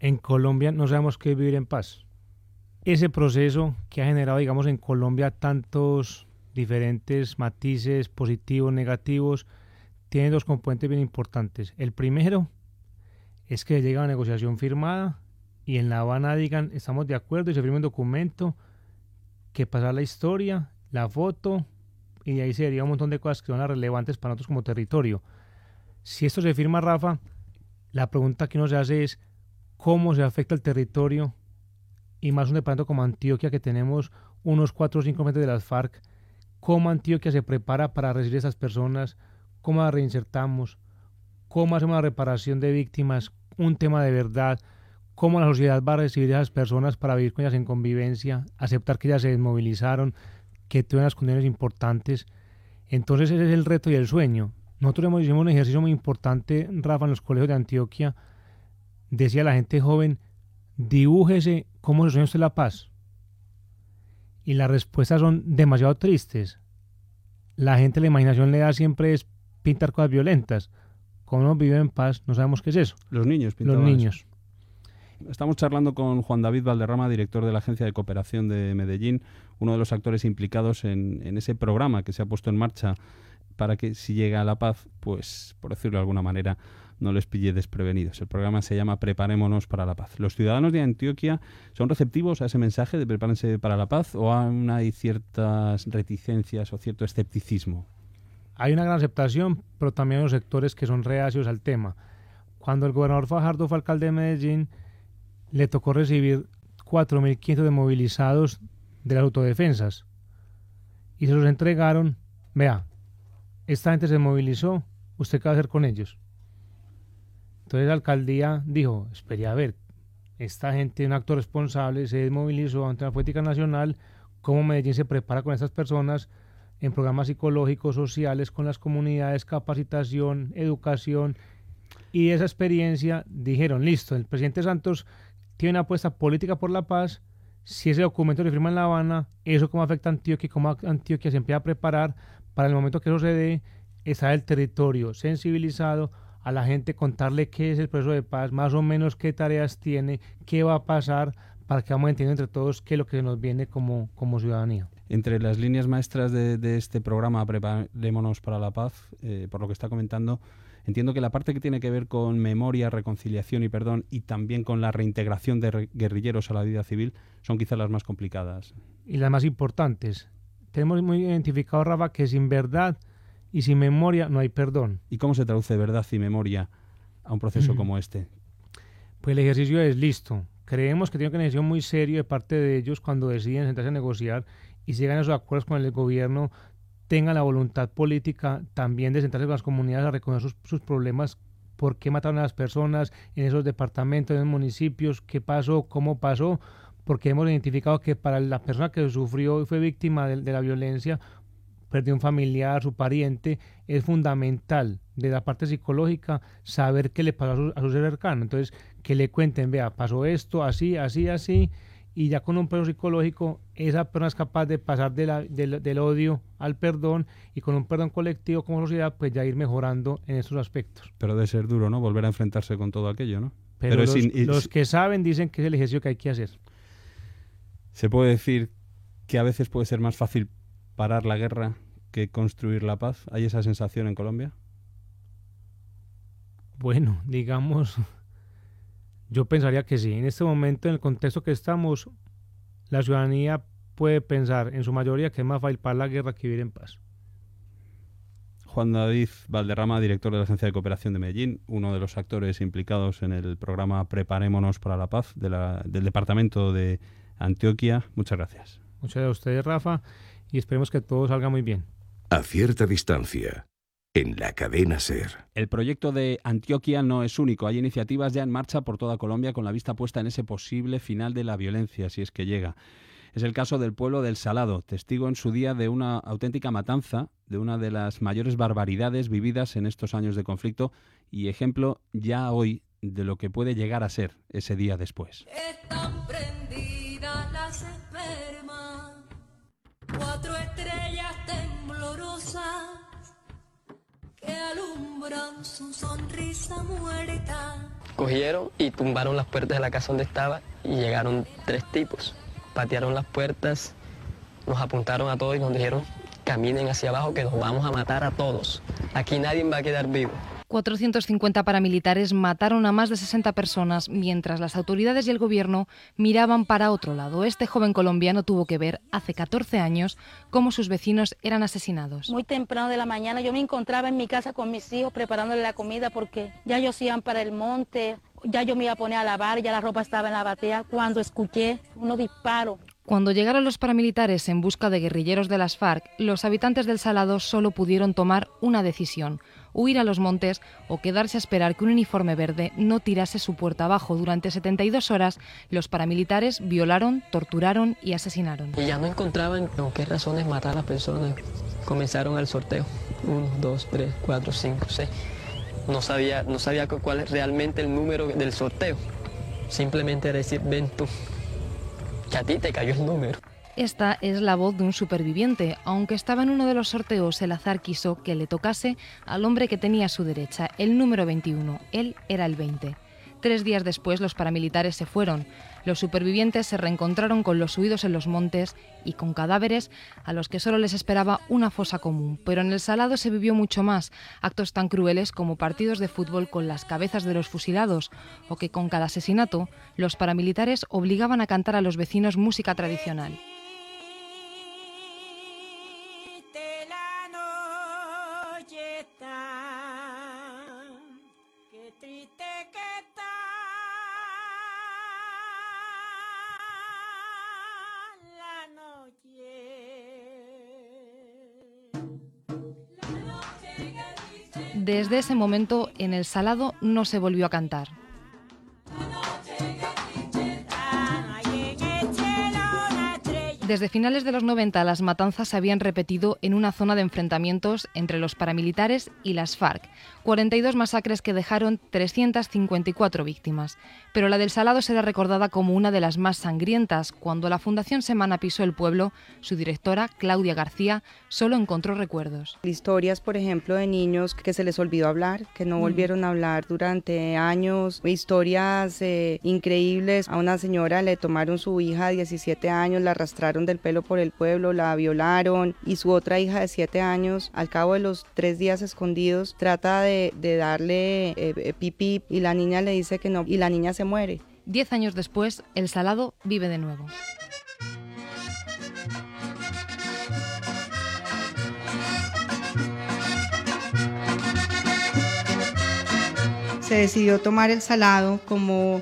En Colombia no sabemos qué vivir en paz. Ese proceso que ha generado, digamos, en Colombia tantos diferentes matices positivos, negativos, tiene dos componentes bien importantes. El primero es que llega una negociación firmada y en La Habana digan estamos de acuerdo y se firma un documento que pasa la historia, la foto y de ahí se deriva un montón de cosas que son las relevantes para nosotros como territorio. Si esto se firma, Rafa, la pregunta que uno se hace es cómo se afecta el territorio y más un departamento como Antioquia que tenemos unos 4 o 5 metros de las FARC, cómo Antioquia se prepara para recibir a esas personas, cómo las reinsertamos, cómo hacemos la reparación de víctimas, un tema de verdad, cómo la sociedad va a recibir a esas personas para vivir con ellas en convivencia, aceptar que ellas se desmovilizaron, que tuvieron las condiciones importantes. Entonces ese es el reto y el sueño. Nosotros hemos hicimos un ejercicio muy importante, Rafa, en los colegios de Antioquia. Decía la gente joven, dibújese cómo se sueña usted la paz. Y las respuestas son demasiado tristes. La gente, la imaginación le da siempre es pintar cosas violentas. Como no vive en paz, no sabemos qué es eso. Los niños Los pintaban niños. eso. Estamos charlando con Juan David Valderrama, director de la Agencia de Cooperación de Medellín, uno de los actores implicados en, en ese programa que se ha puesto en marcha para que si llega a la paz, pues por decirlo de alguna manera, no les pille desprevenidos. El programa se llama Preparémonos para la paz. ¿Los ciudadanos de Antioquia son receptivos a ese mensaje de prepárense para la paz o aún hay ciertas reticencias o cierto escepticismo? Hay una gran aceptación, pero también hay unos sectores que son reacios al tema. Cuando el gobernador Fajardo fue alcalde de Medellín, le tocó recibir 4.500 desmovilizados de las autodefensas y se los entregaron. Vea, esta gente se movilizó, ¿usted qué va a hacer con ellos? Entonces la alcaldía dijo, espere a ver, esta gente, un acto responsable, se desmovilizó ante la política nacional, cómo Medellín se prepara con estas personas, en programas psicológicos, sociales, con las comunidades, capacitación, educación. Y esa experiencia dijeron, listo, el presidente Santos tiene una apuesta política por la paz. Si ese documento se firma en La Habana, eso cómo afecta a Antioquia y cómo Antioquia se empieza a preparar para el momento que eso se dé, estar el territorio sensibilizado, a la gente contarle qué es el proceso de paz, más o menos qué tareas tiene, qué va a pasar, para que vamos entendiendo entre todos qué es lo que nos viene como, como ciudadanía. Entre las líneas maestras de, este programa Preparémonos para la Paz, eh, por lo que está comentando, entiendo que la parte que tiene que ver con memoria, reconciliación y perdón y también con la reintegración de guerrilleros a la vida civil son quizás las más complicadas. Y las más importantes. Tenemos muy identificado, Rafa, que sin verdad y sin memoria no hay perdón. ¿Y cómo se traduce verdad y memoria a un proceso como este? Pues el ejercicio es listo. Creemos que tiene que ser muy serio de parte de ellos cuando deciden sentarse a negociar y llegan a esos acuerdos con el gobierno, tengan la voluntad política también de sentarse con las comunidades a reconocer sus, problemas, por qué mataron a las personas en esos departamentos, en los municipios, qué pasó, cómo pasó, porque hemos identificado que para la persona que sufrió y fue víctima de, la violencia, perdió un familiar, su pariente, es fundamental de la parte psicológica saber qué le pasó a su, a cercano. Entonces, que le cuenten, vea, pasó esto, así, así, así, y ya con un perro psicológico esa persona es capaz de pasar del, odio al perdón y con un perdón colectivo como sociedad pues ya ir mejorando en esos aspectos. Pero de ser duro, ¿no? Volver a enfrentarse con todo aquello, ¿no? Pero, los, los que saben dicen que es el ejercicio que hay que hacer. Se puede decir que a veces puede ser más fácil parar la guerra que construir la paz. ¿Hay esa sensación en Colombia? Bueno, digamos yo pensaría que sí. En este momento, en el contexto que estamos, la ciudadanía puede pensar en su mayoría que es más para la guerra que vivir en paz. Juan David Valderrama, director de la Agencia de Cooperación de Medellín, uno de los actores implicados en el programa Preparémonos para la Paz del Departamento de Antioquia. Muchas gracias. Muchas gracias a ustedes, Rafa, y esperemos que todo salga muy bien. A cierta distancia en la cadena Ser. El proyecto de Antioquia no es único. Hay iniciativas ya en marcha por toda Colombia con la vista puesta en ese posible final de la violencia, si es que llega. Es el caso del pueblo del Salado, testigo en su día de una auténtica matanza, de una de las mayores barbaridades vividas en estos años de conflicto y ejemplo ya hoy de lo que puede llegar a ser ese día después. Están prendidas las espermas, cuatro estrellas temblorosas Cogieron y tumbaron las puertas de la casa donde estaba y llegaron tres tipos. Patearon las puertas, nos apuntaron a todos y nos dijeron, caminen hacia abajo que nos vamos a matar a todos. Aquí nadie va a quedar vivo. 450 paramilitares mataron a más de 60 personas mientras las autoridades y el gobierno miraban para otro lado. Este joven colombiano tuvo que ver hace 14 años cómo sus vecinos eran asesinados. Muy temprano de la mañana yo me encontraba en mi casa con mis hijos preparándole la comida porque ya ellos iban para el monte, ya yo me iba a poner a lavar, ya la ropa estaba en la batea cuando escuché unos disparos. Cuando llegaron los paramilitares en busca de guerrilleros de las FARC, los habitantes del Salado solo pudieron tomar una decisión, huir a los montes o quedarse a esperar que un uniforme verde no tirase su puerta abajo. Durante 72 horas, los paramilitares violaron, torturaron y asesinaron. Y ya no encontraban con qué razones matar a las personas. Comenzaron el sorteo. Uno, dos, tres, cuatro, cinco, seis. No sabía, no sabía cuál es realmente el número del sorteo. Simplemente era decir, ven tú, que a ti te cayó el número. Esta es la voz de un superviviente. Aunque estaba en uno de los sorteos, el azar quiso que le tocase al hombre que tenía a su derecha, el número 21. Él era el 20. Tres días después los paramilitares se fueron. Los supervivientes se reencontraron con los huidos en los montes y con cadáveres a los que solo les esperaba una fosa común. Pero en el Salado se vivió mucho más, actos tan crueles como partidos de fútbol con las cabezas de los fusilados, o que con cada asesinato los paramilitares obligaban a cantar a los vecinos música tradicional. Desde ese momento en el Salado no se volvió a cantar. Desde finales de los 90 las matanzas se habían repetido en una zona de enfrentamientos entre los paramilitares y las FARC, 42 masacres que dejaron 354 víctimas. Pero la del Salado será recordada como una de las más sangrientas. Cuando la Fundación Semana pisó el pueblo, su directora, Claudia García, solo encontró recuerdos. Historias, por ejemplo, de niños que se les olvidó hablar, que no volvieron a hablar durante años, historias eh, increíbles. A una señora le tomaron su hija de 17 años, la arrastraron del pelo por el pueblo, la violaron y su otra hija de 7 años, al cabo de los tres días escondidos, trata de, de darle eh, eh, pipí y la niña le dice que no y la niña se muere. Diez años después, el Salado vive de nuevo. se decidió tomar el salado como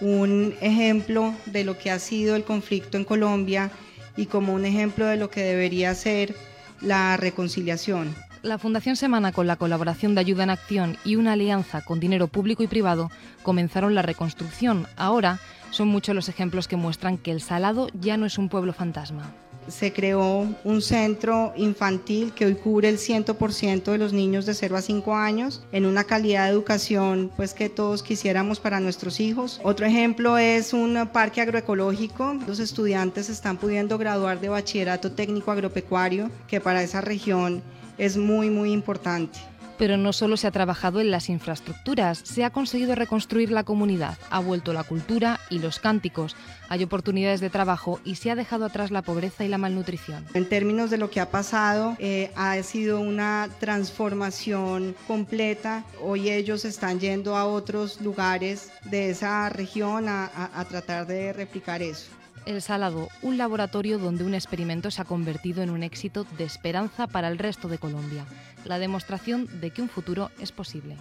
un ejemplo de lo que ha sido el conflicto en Colombia y como un ejemplo de lo que debería ser la reconciliación. La Fundación Semana, con la colaboración de Ayuda en Acción y una alianza con dinero público y privado, comenzaron la reconstrucción. Ahora son muchos los ejemplos que muestran que el Salado ya no es un pueblo fantasma. Se creó un centro infantil que hoy cubre el 100% de los niños de 0 a 5 años en una calidad de educación pues que todos quisiéramos para nuestros hijos. Otro ejemplo es un parque agroecológico. Los estudiantes están pudiendo graduar de bachillerato técnico agropecuario que para esa región es muy muy importante. Pero no solo se ha trabajado en las infraestructuras, se ha conseguido reconstruir la comunidad, ha vuelto la cultura y los cánticos, hay oportunidades de trabajo y se ha dejado atrás la pobreza y la malnutrición. En términos de lo que ha pasado, eh, ha sido una transformación completa. Hoy ellos están yendo a otros lugares de esa región a, a, a tratar de replicar eso. El Salado, un laboratorio donde un experimento se ha convertido en un éxito de esperanza para el resto de Colombia, la demostración de que un futuro es posible.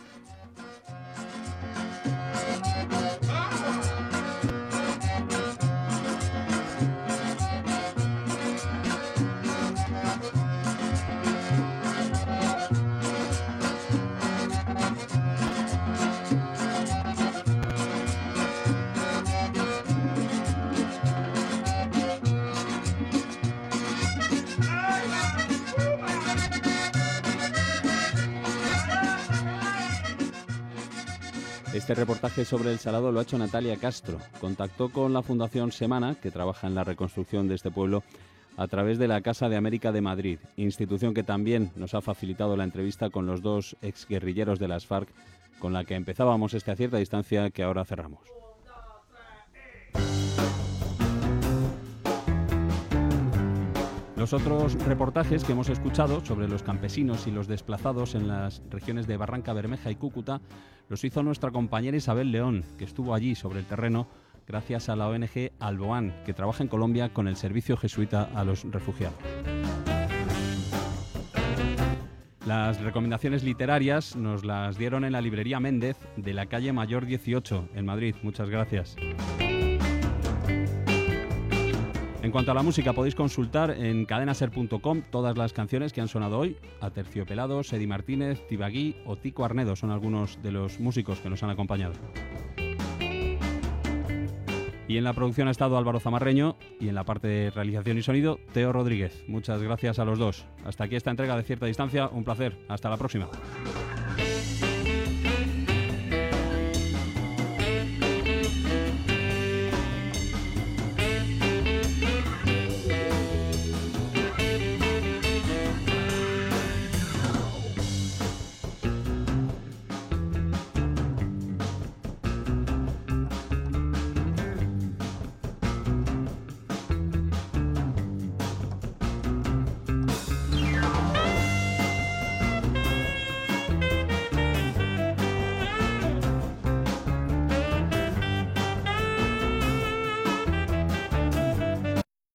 Este reportaje sobre el Salado lo ha hecho Natalia Castro. Contactó con la Fundación Semana, que trabaja en la reconstrucción de este pueblo, a través de la Casa de América de Madrid, institución que también nos ha facilitado la entrevista con los dos exguerrilleros de las FARC, con la que empezábamos este a cierta distancia que ahora cerramos. Los otros reportajes que hemos escuchado sobre los campesinos y los desplazados en las regiones de Barranca Bermeja y Cúcuta los hizo nuestra compañera Isabel León, que estuvo allí sobre el terreno gracias a la ONG Alboán, que trabaja en Colombia con el servicio jesuita a los refugiados. Las recomendaciones literarias nos las dieron en la librería Méndez de la calle Mayor 18 en Madrid. Muchas gracias. En cuanto a la música, podéis consultar en cadenaser.com todas las canciones que han sonado hoy. A Terciopelados, Eddie Martínez, Tibagui o Tico Arnedo son algunos de los músicos que nos han acompañado. Y en la producción ha estado Álvaro Zamarreño y en la parte de realización y sonido, Teo Rodríguez. Muchas gracias a los dos. Hasta aquí esta entrega de cierta distancia. Un placer. Hasta la próxima.